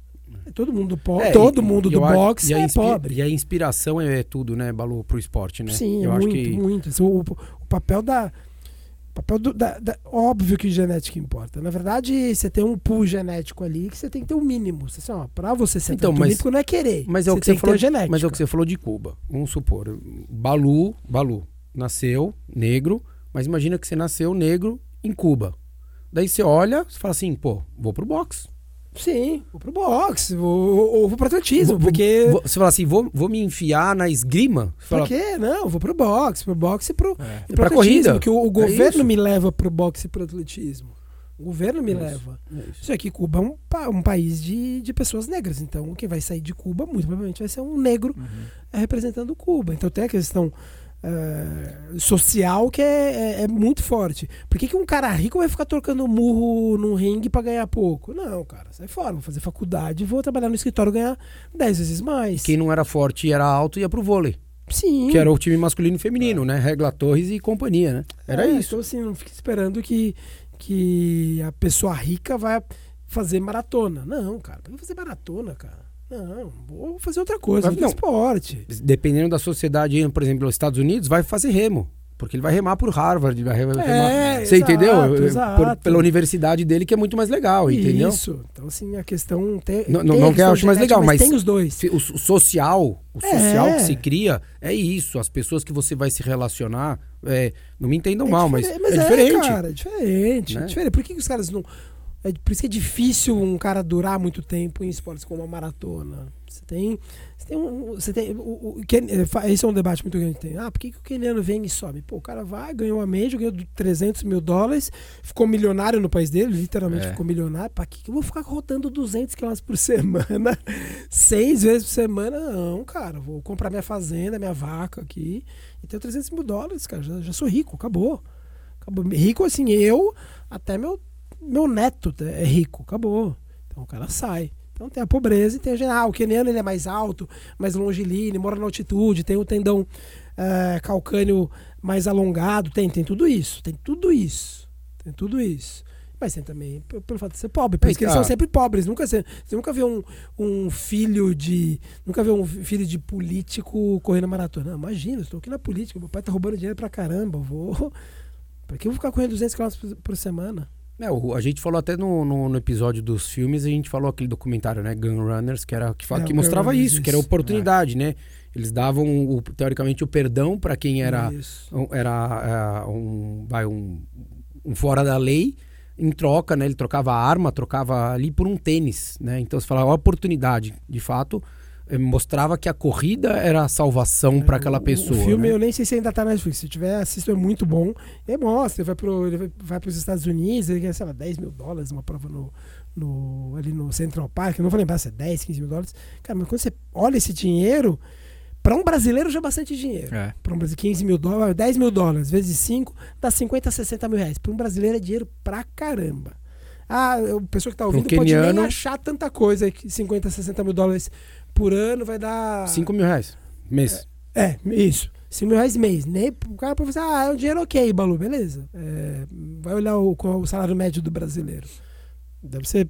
É todo mundo pobre, É, todo e- mundo do boxe e é pobre. E a inspiração é tudo, né, Balu, pro esporte, né? Sim, eu é acho muito, que muito. O, o papel da. Papel do, da, da- Óbvio que genética importa. Na verdade, você tem um pool genético ali que você tem que ter o mínimo. Você, assim, ó, pra você ser Então, mas- não é querer. Mas é o que você falou, genética. mas é o que você falou de Cuba. Vamos supor, Balu, Balu nasceu negro, mas imagina que você nasceu negro em Cuba. Daí você olha, você fala assim, pô, vou pro boxe. Sim, vou pro boxe, vou, ou vou pro atletismo, Vou- porque. vou- você fala assim, vou, vou me enfiar na esgrima? Fala, quê? Não, vou pro boxe, pro boxe e pro, É. pro pra atletismo, corrida. Porque o, o É governo isso. me leva pro boxe e pro atletismo. O governo me Isso. leva. É isso. Isso aqui, Cuba é um, pa- um país de, de pessoas negras. Então, quem vai sair de Cuba, muito provavelmente, vai ser um negro eh, representando Cuba. Então, tem a questão eh, social que é, é- é muito forte. Por que, que um cara rico vai ficar trocando murro num ringue pra ganhar pouco? Não, cara, sai fora. Vou fazer faculdade, vou trabalhar no escritório ganhar 10 vezes mais. Quem não era forte e era alto ia pro vôlei. Sim. Que era o time masculino e feminino, né? Regla Torres e companhia, né? Era É, isso. Então, assim, não fique esperando que, que a pessoa rica vai fazer maratona. Não, cara. Que fazer maratona, cara? Não, vou fazer outra coisa, Mas outro não. esporte. Dependendo da sociedade, por exemplo, nos Estados Unidos, vai fazer remo. Porque ele vai remar por Harvard, vai remar. É, Você exato, entendeu? Por- exato. pela universidade dele, que é muito mais legal, entendeu? Isso. Então, assim, a questão tem. Não- tem não- que eu acho mais legal, mas- tem os dois. O, social, o social É. que se cria é isso. As pessoas que você vai se relacionar, é, não me entendam É mal, mas, diferente- é diferente. cara, é diferente, Né? é diferente. Por que, que os caras não. É por isso que é difícil um cara durar muito tempo em esportes como a maratona. Você tem. Você tem um. Você tem, o, o, é, esse é um debate muito grande. Tem, ah, por que, que o keniano vem e sobe? Pô, o cara vai, ganhou a Major, ganhou 300 mil dólares, ficou milionário no país dele, literalmente É. ficou milionário. Pra que, que eu vou ficar rodando 200 km por semana? Seis vezes por semana? Não, cara. Vou comprar minha fazenda, minha vaca aqui e tenho 300 mil dólares, cara. Já, já sou rico, acabou. acabou. Rico assim, eu, até meu, meu neto é rico, acabou. Então o cara sai. Então tem a pobreza e tem a geral. O keniano ele é mais alto, mais longilíneo, mora na altitude, tem o tendão eh, calcâneo mais alongado, tem, tem tudo isso, tem tudo isso, tem tudo isso. Mas tem também pelo fato de ser pobre, por isso que eles Ah. são sempre pobres. Nunca, você nunca vê um, um filho de. Nunca vê um filho de político correndo maratona. Não, imagina, eu estou aqui na política, meu pai tá roubando dinheiro pra caramba. eu Vou. Pra que eu vou ficar correndo 200 km por, por semana? É, o- a gente falou até no, no, no episódio dos filmes, a gente falou aquele documentário, né? Gun Runners, que, era, que, fa- É, que mostrava Runners, isso, que era isso. oportunidade, né? Eles davam, o- teoricamente, o perdão para quem era, Isso. um- era é, um, vai, um, um fora da lei, em troca, né? Ele trocava a arma, trocava ali por um tênis, né? Então você falava, oportunidade, de fato, mostrava que a corrida era a salvação para aquela O- pessoa. O filme, né? eu nem sei se ainda tá na Netflix. Se tiver, assista, é muito bom. E mostra, ele vai, pro, ele vai, pros Estados Unidos, ele ganha, sei lá, 10 mil dólares, uma prova no, no, ali no Central Park. Eu não vou lembrar se é 10, 15 mil dólares. Cara, mas quando você olha esse dinheiro, para um brasileiro já é bastante dinheiro. É. Para um brasileiro, 15 mil dólares, 10 mil dólares vezes 5, dá 50, 60 mil reais. Para um brasileiro é dinheiro pra caramba. Ah, a pessoa que tá ouvindo pode queniano- nem achar tanta coisa que 50, 60 mil dólares por ano vai dar. 5 mil reais mês. É, isso. 5 mil reais mês. Nem, o cara pode falar, ah, é um dinheiro ok, Balu, beleza. É, vai olhar o, qual é o salário médio do brasileiro. Deve ser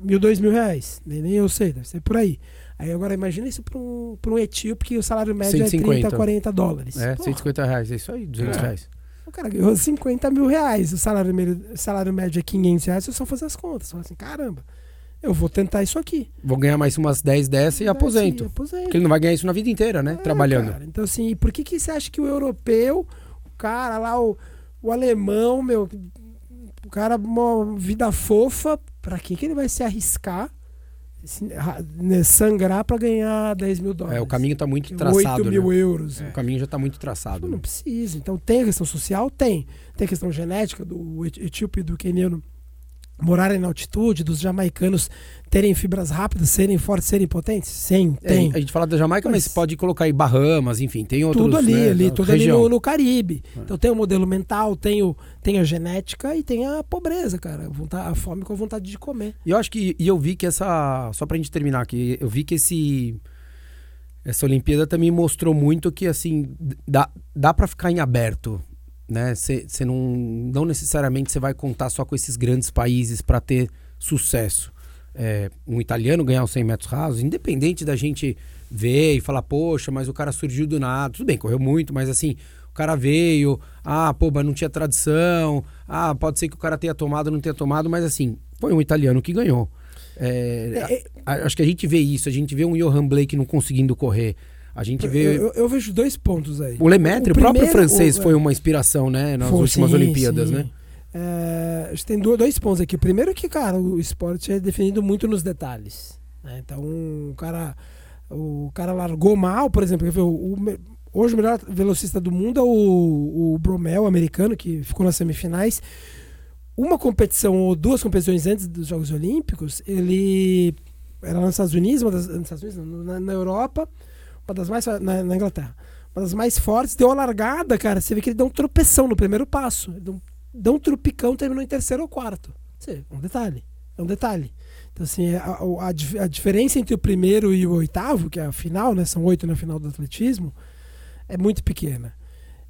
mil, dois mil reais. Nem, nem eu sei, deve ser por aí. Aí agora imagina isso para um, pra um etíope que o salário médio é 150. 30, 40 dólares. É, Porra, 150 reais, é isso aí, 200 É. reais. O cara ganhou 50 mil reais. O salário, médio- salário médio é 500 reais. Eu só fazer as contas. Fala assim, caramba, eu vou tentar isso aqui. Vou ganhar mais umas 10 dessa e aposento. aposento. Porque ele não vai ganhar isso na vida inteira, né? É, Trabalhando. cara. Então, assim, por que, que você acha que o europeu, o cara lá, o, o alemão, meu, o cara, uma vida fofa, pra que, que ele vai se arriscar né, sangrar para ganhar 10 mil dólares. É, o caminho está muito traçado. 8 mil né? euros. É. O caminho já está muito traçado. Não né? precisa. Então tem a questão social? Tem. Tem a questão genética do etíope e do queniano morarem na altitude, dos jamaicanos terem fibras rápidas, serem fortes, serem potentes? Sim, É, tem. a gente fala da Jamaica, mas, Mas- pode colocar aí Bahamas, enfim, tem outros. tudo ali, né, ali, tudo ali no, no Caribe. É. Então tem o modelo mental, tem, o, tem a genética e tem a pobreza, cara. A, vontade, a fome com a vontade de comer. E eu acho que. E eu vi que essa. Só pra gente terminar aqui, eu vi que esse. Essa Olimpíada também mostrou muito que, assim, dá, dá para ficar em aberto. Né? Você não, não necessariamente você vai contar só com esses grandes países para ter sucesso. É, um italiano ganhar os 100 metros rasos, independente da gente ver e falar, poxa, mas o cara surgiu do nada. Tudo bem, correu muito, mas assim, o cara veio, ah, pô, mas não tinha tradição, ah, pode ser que o cara tenha tomado, não tenha tomado, mas assim, foi um italiano que ganhou. É, a- a- acho que a gente vê isso, a gente vê um Johan Blake não conseguindo correr. A gente Eu, vê. eu- eu vejo dois pontos aí. o Lemaitre, o, o próprio francês, o- foi uma inspiração, né, nas Foi, últimas sim, Olimpíadas, sim. né? É, a gente tem do- dois pontos aqui. O primeiro é que, cara, o esporte é definido muito nos detalhes. né? Então, o cara, o cara largou mal, por exemplo. o- hoje o melhor velocista do mundo é o, o Bromel, americano, que ficou nas semifinais. Uma competição ou duas competições antes dos Jogos Olímpicos, ele era nos Estados Unidos, das, nos Estados Unidos não, na, na Europa, uma das mais na, na Inglaterra, uma das mais fortes, deu a largada, cara. Você vê que ele deu um tropeção no primeiro passo, deu um, deu um tropicão, terminou em terceiro ou quarto. Você, é um detalhe, é um detalhe. Então assim, a, a- a a diferença entre o primeiro e o oitavo, que é a final, né? São oito na final do atletismo, é muito pequena.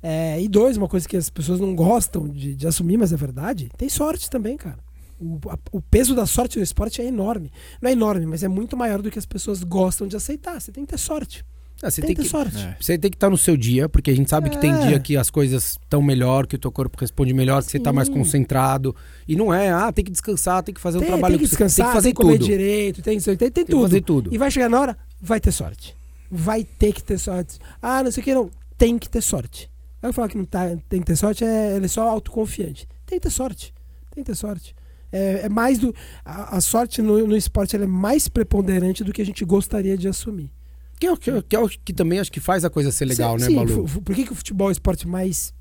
É, e dois, uma coisa que as pessoas não gostam de, de assumir, mas é verdade, tem sorte também, cara. O, a- o peso da sorte no esporte é enorme. Não é enorme, mas é muito maior do que as pessoas gostam de aceitar. Você tem que ter sorte. Ah, você tem, tem que ter que, sorte. É. Você tem que estar no seu dia, porque a gente sabe que tem É. dia que as coisas estão melhor, que o teu corpo responde melhor, que você está mais Sim. concentrado. E não é, ah, tem que descansar, tem que fazer um Tem, trabalho tem que você- descansar, tem que fazer tem que comer tudo. direito, tem, tem, tem, Tem que tudo. fazer tudo. E vai chegar na hora, vai ter sorte. Vai ter que ter sorte. Ah, não sei o que, não. Tem que ter sorte. Eu falar que não tá, tem que ter sorte, é, ele é só autoconfiante. Tem que ter sorte. Tem que ter sorte. É, é mais do. A, a sorte no, no esporte ela é mais preponderante do que a gente gostaria de assumir. Que é, o que, que é o que também acho que faz a coisa ser legal, sim, né, sim, Balu? Por que, que o futebol é o esporte mais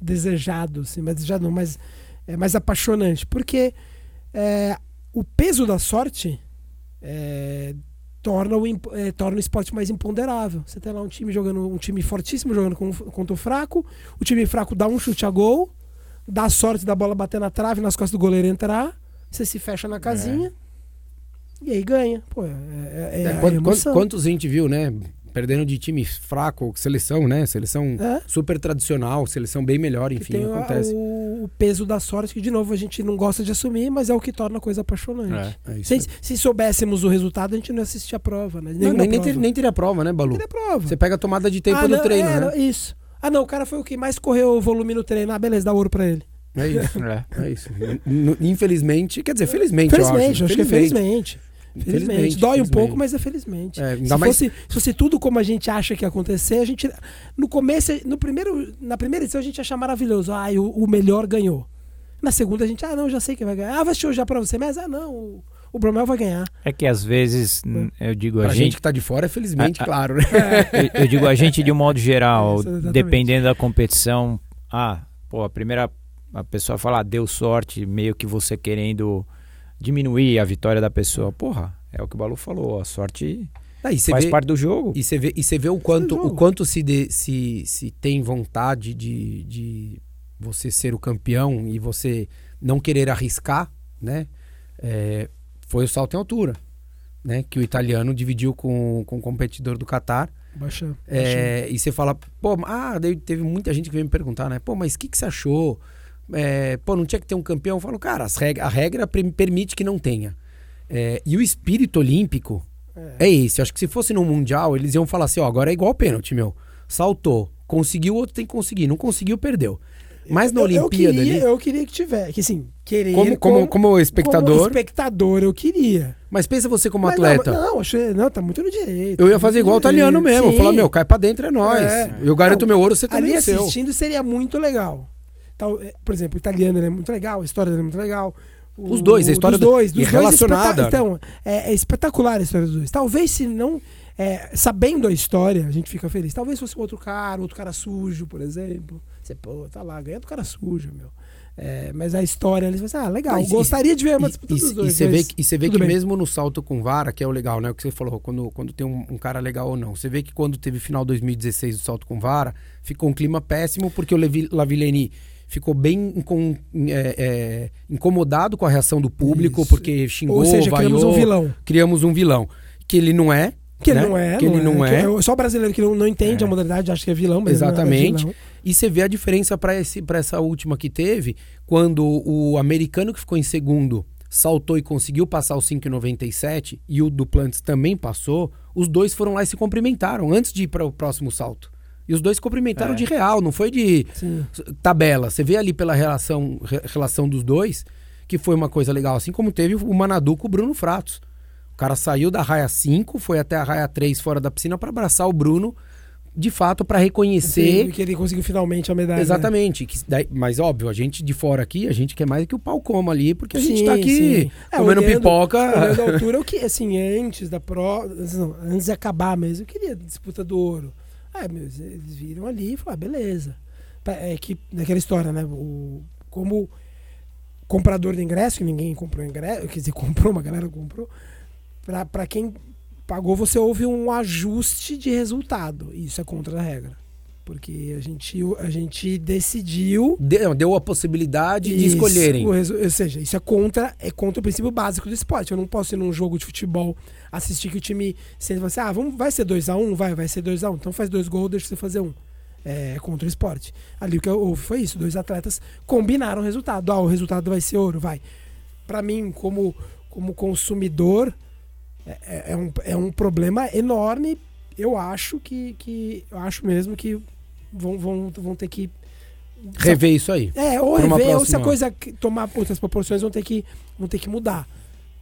desejado, assim, mais desejado não, mais, é mais apaixonante? Porque é, o peso da sorte é, torna, o, é, torna o esporte mais imponderável. Você tem lá um time jogando, um time fortíssimo jogando com- contra o fraco, o time fraco dá um chute a gol, dá sorte da bola bater na trave, nas costas do goleiro entrar, você se fecha na casinha. E aí ganha. Pô, é, é, é É, a quant- quant- emoção. quantos a gente viu, né? Perdendo de time fraco, seleção, né? Seleção É. super tradicional, seleção bem melhor, enfim, tem acontece. O, o peso da sorte, que de novo a gente não gosta de assumir, mas é o que torna a coisa apaixonante. É. É Se, se soubéssemos o resultado, a gente não assistia a prova, né? Não, nem, nem, prova. ter- nem teria prova, né, Balu? Teria prova. Você pega a tomada de tempo Ah, no não, treino, é, né? Isso. Ah, não, o cara foi o que mais correu o volume no treino. Ah, beleza, dá ouro pra ele. É isso. É. É isso. Infelizmente, quer dizer, felizmente, eu Felizmente, acho. acho que é felizmente. Felizmente. Felizmente, Dói um felizmente. pouco, mas é felizmente. É, ainda se, mais- fosse, se fosse tudo como a gente acha que ia acontecer, a gente. No começo, no primeiro, na primeira edição, a gente ia achar maravilhoso. Ah, o, o melhor ganhou. Na segunda, a gente, ah, não, já sei quem vai ganhar. Ah, vai já pra você, mas ah, não, o, o Bromel vai ganhar. É que às vezes, n- eu digo, a Pra gente gente, que tá de fora, é felizmente, Ah, ah. claro, né? eu, eu digo a gente de um modo geral, exatamente. dependendo da competição, ah, pô, a primeira a pessoa fala, ah, deu sorte, meio que você querendo diminuir a vitória da pessoa. Porra, é o que o Balu falou, a sorte você faz vê, parte do jogo. e você vê, e você vê o quanto, o quanto se, de- se, se tem vontade de, de você ser o campeão e você não querer arriscar, né? É, foi o salto em altura, né? Que o italiano dividiu com, com o competidor do Catar. Baixa. É, e você fala, pô, ah, teve muita gente que veio me perguntar, né? Pô, mas o que, que você achou? É, pô, não tinha que ter um campeão? Eu falo, cara, as reg- a regra permite que não tenha. É, e o espírito olímpico é. esse. Eu acho que se fosse no Mundial, eles iam falar assim, ó, agora é igual pênalti, meu. Saltou, conseguiu, o outro tem que conseguir. Não conseguiu, perdeu. Mas na eu, eu Olimpíada queria, ali, eu queria que tivesse. Que assim, querer. como, como, como espectador, Como espectador, eu queria. mas pensa você como Mas atleta. Não, não, achei, não, tá muito no direito. eu ia fazer igual o no italiano mesmo. Sim. Falar, meu, cai pra dentro, é nóis. É. Eu garanto Não, meu ouro, você também Ali é seu. assistindo seria muito legal. Então, é, por exemplo, o italiano é muito legal, a história dele é muito legal. Os dois, a história dos dois, do, dos e dois relacionada. espeta- Então, é, é espetacular a história dos dois. Talvez se não. é, sabendo a história, a gente fica feliz. Talvez fosse um outro cara, outro cara sujo, por exemplo. Você, pô, tá lá, ganha do cara sujo, meu. É, mas a história, eles falam assim, ah, legal, e- gostaria de ver uma E, disputa e- dos e dois. você vê, mas que- e você vê que bem. mesmo no salto com vara, que é o legal, né? O que você falou, quando, quando tem um, um cara legal ou não. Você vê que quando teve final 2016 do salto com vara, ficou um clima péssimo, porque o Levi, Lavileni ficou bem incom- é, é, incomodado com a reação do público, Isso. porque xingou, Ou seja, criamos um vaiou, vilão. criamos um vilão. Que ele não é. Que ele né? não é. Que ele não é. que só o brasileiro que não, não entende É. a modalidade acha que é vilão, mas ele não é Exatamente. vilão. E você vê a diferença para essa última que teve, quando o americano que ficou em segundo saltou e conseguiu passar o 5,97 e o Duplantis também passou, os dois foram lá e se cumprimentaram antes de ir para o próximo salto. E os dois cumprimentaram É. de real, não foi de Sim. tabela. Você vê ali pela relação, re- relação dos dois que foi uma coisa legal, assim como teve o Manadu com o Bruno Fratos. O cara saiu da raia 5, foi até a raia 3 fora da piscina para abraçar o Bruno, de fato, para reconhecer Que ele conseguiu finalmente a medalha. né? Exatamente. que daí- mas óbvio, a gente de fora aqui, a gente quer mais que o pau coma ali, porque a gente Sim, tá aqui sim. É, comendo olhando- pipoca. Olhando a altura, eu que, assim, antes da pro. não, antes de acabar mesmo, eu queria disputa do ouro. Meus, eles viram ali e falaram, ah, beleza. Pa- É que naquela história, né? O, como comprador de ingresso, que ninguém comprou ingresso, quer dizer, comprou, uma galera comprou. Pra quem pagou, você houve um ajuste de resultado. Isso é contra a regra. Porque a gente, a gente decidiu Deu, deu a possibilidade de isso, escolherem. o resu- ou seja, isso é contra, é contra o princípio básico do esporte. Eu não posso ir num jogo de futebol, assistir que o time sente assim, ah, vamos, vai ser 2x1? vai, vai ser 2x1. Então faz dois gols, deixa você fazer um. É contra o esporte. Ali o que houve foi isso, dois atletas combinaram o resultado. Ah, o resultado vai ser ouro, vai. Pra mim, como, como consumidor, é, é- é um, é um problema enorme. Eu acho que, que eu acho mesmo que vão, vão, vão ter que Rever isso aí. é, ou rever, ou se a coisa que- tomar outras proporções, vão ter que, vão ter que mudar.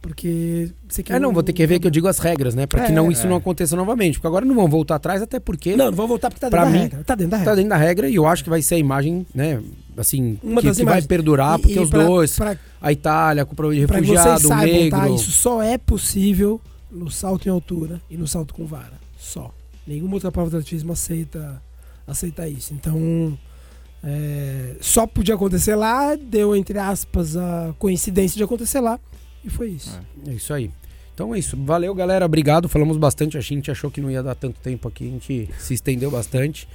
Porque você quer. É, não, vou ter que ver que eu digo as regras, né? Pra que É, não, isso é. não aconteça novamente. Porque agora não vão voltar atrás, até porque Não, não vou voltar porque tá Pra dentro da mim, regra. Tá dentro da tá regra. dentro da regra e eu acho que vai ser a imagem, né? Assim, Uma que, das que vai perdurar, E- porque e os pra- dois, pra- a Itália com o problema de que refugiado, o saibam, negro. tá? Isso só é possível no salto em altura e no salto com vara. Só. Nenhuma outra prova de atletismo aceita, aceita isso. Então, é, só podia acontecer lá, deu, entre aspas, a coincidência de acontecer lá, e foi isso. É isso aí. Então é isso. Valeu, galera. Obrigado. Falamos bastante. A gente achou que não ia dar tanto tempo aqui. A gente se estendeu bastante.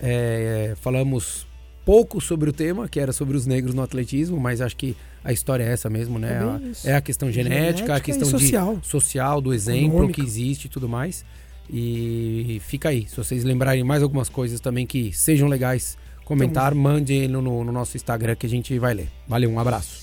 É, falamos pouco sobre o tema, que era sobre os negros no atletismo, mas acho que a história é essa mesmo, né? É isso. É a questão genética, a e questão social. de social, do exemplo Econômica. que existe e tudo mais. E fica aí. Se vocês lembrarem mais algumas coisas também que sejam legais comentar, mande no, no nosso Instagram que a gente vai ler. Valeu, um abraço.